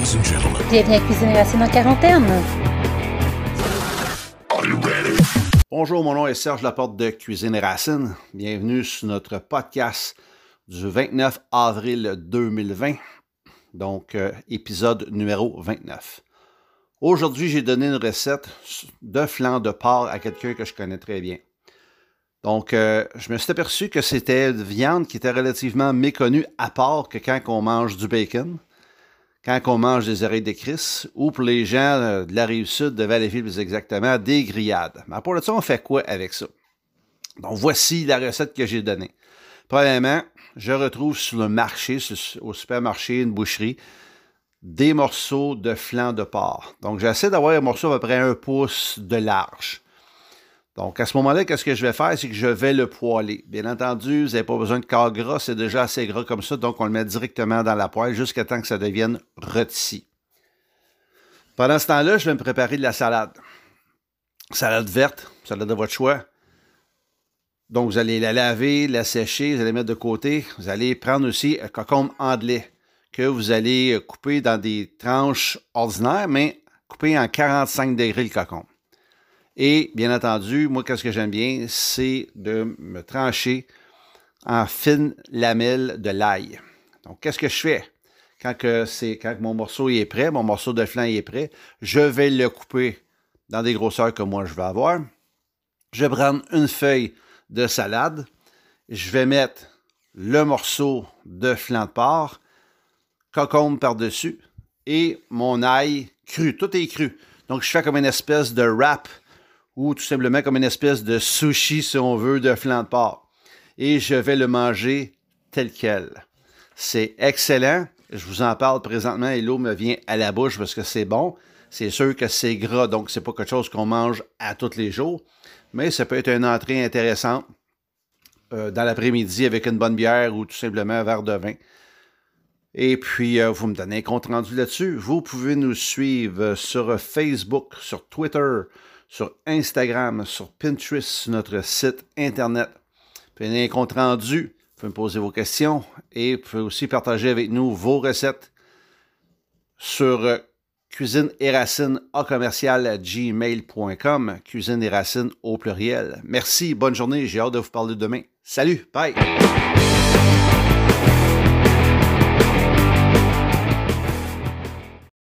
Ladies and gentlemen. Bienvenue à Cuisine et Racine en quarantaine. Bonjour, mon nom est Serge Laporte de Cuisine et Racines. Bienvenue sur notre podcast du 29 avril 2020, donc euh, épisode numéro 29. Aujourd'hui, j'ai donné une recette de flan de porc à quelqu'un que je connais très bien. Donc, euh, je me suis aperçu que c'était une viande qui était relativement méconnue, à part que quand on mange du bacon, quand on mange des oreilles de Chris, ou pour les gens euh, de la rive sud de Valleyfield plus exactement, des grillades. Mais pour le ça, on fait quoi avec ça? Donc, voici la recette que j'ai donnée. Premièrement, je retrouve sur le marché, au supermarché, une boucherie, des morceaux de flanc de porc. Donc, j'essaie d'avoir un morceau à peu près un pouce de large. Donc, à ce moment-là, qu'est-ce que je vais faire? C'est que je vais le poêler. Bien entendu, vous n'avez pas besoin de corps gras, c'est déjà assez gras comme ça, donc on le met directement dans la poêle jusqu'à temps que ça devienne rôti. Pendant ce temps-là, je vais me préparer de la salade. Salade verte, salade de votre choix. Donc, vous allez la laver, la sécher, vous allez mettre de côté. Vous allez prendre aussi un cocombe anglais que vous allez couper dans des tranches ordinaires, mais couper en 45 degrés le cocombe. Et bien entendu, moi, qu'est-ce que j'aime bien, c'est de me trancher en fines lamelles de l'ail. Donc, qu'est-ce que je fais? Quand, que quand mon morceau est prêt, mon morceau de flan est prêt, je vais le couper dans des grosseurs que moi je vais avoir. Je vais prendre une feuille de salade. Je vais mettre le morceau de flan de porc, cocombe par-dessus et mon ail cru. Tout est cru. Donc, je fais comme une espèce de wrap ou tout simplement comme une espèce de sushi, si on veut, de flan de porc. Et je vais le manger tel quel. C'est excellent. Je vous en parle présentement et l'eau me vient à la bouche parce que c'est bon. C'est sûr que c'est gras, donc c'est pas quelque chose qu'on mange à tous les jours. Mais ça peut être une entrée intéressante euh, dans l'après-midi avec une bonne bière ou tout simplement un verre de vin. Et puis, euh, vous me donnez un compte rendu là-dessus. Vous pouvez nous suivre sur Facebook, sur Twitter, sur Instagram, sur Pinterest, sur notre site Internet. Vous pouvez un compte rendu, vous pouvez me poser vos questions et vous pouvez aussi partager avec nous vos recettes sur euh, cuisine et racines à commercial gmail.com. Cuisine et racines au pluriel. Merci, bonne journée, j'ai hâte de vous parler demain. Salut, bye!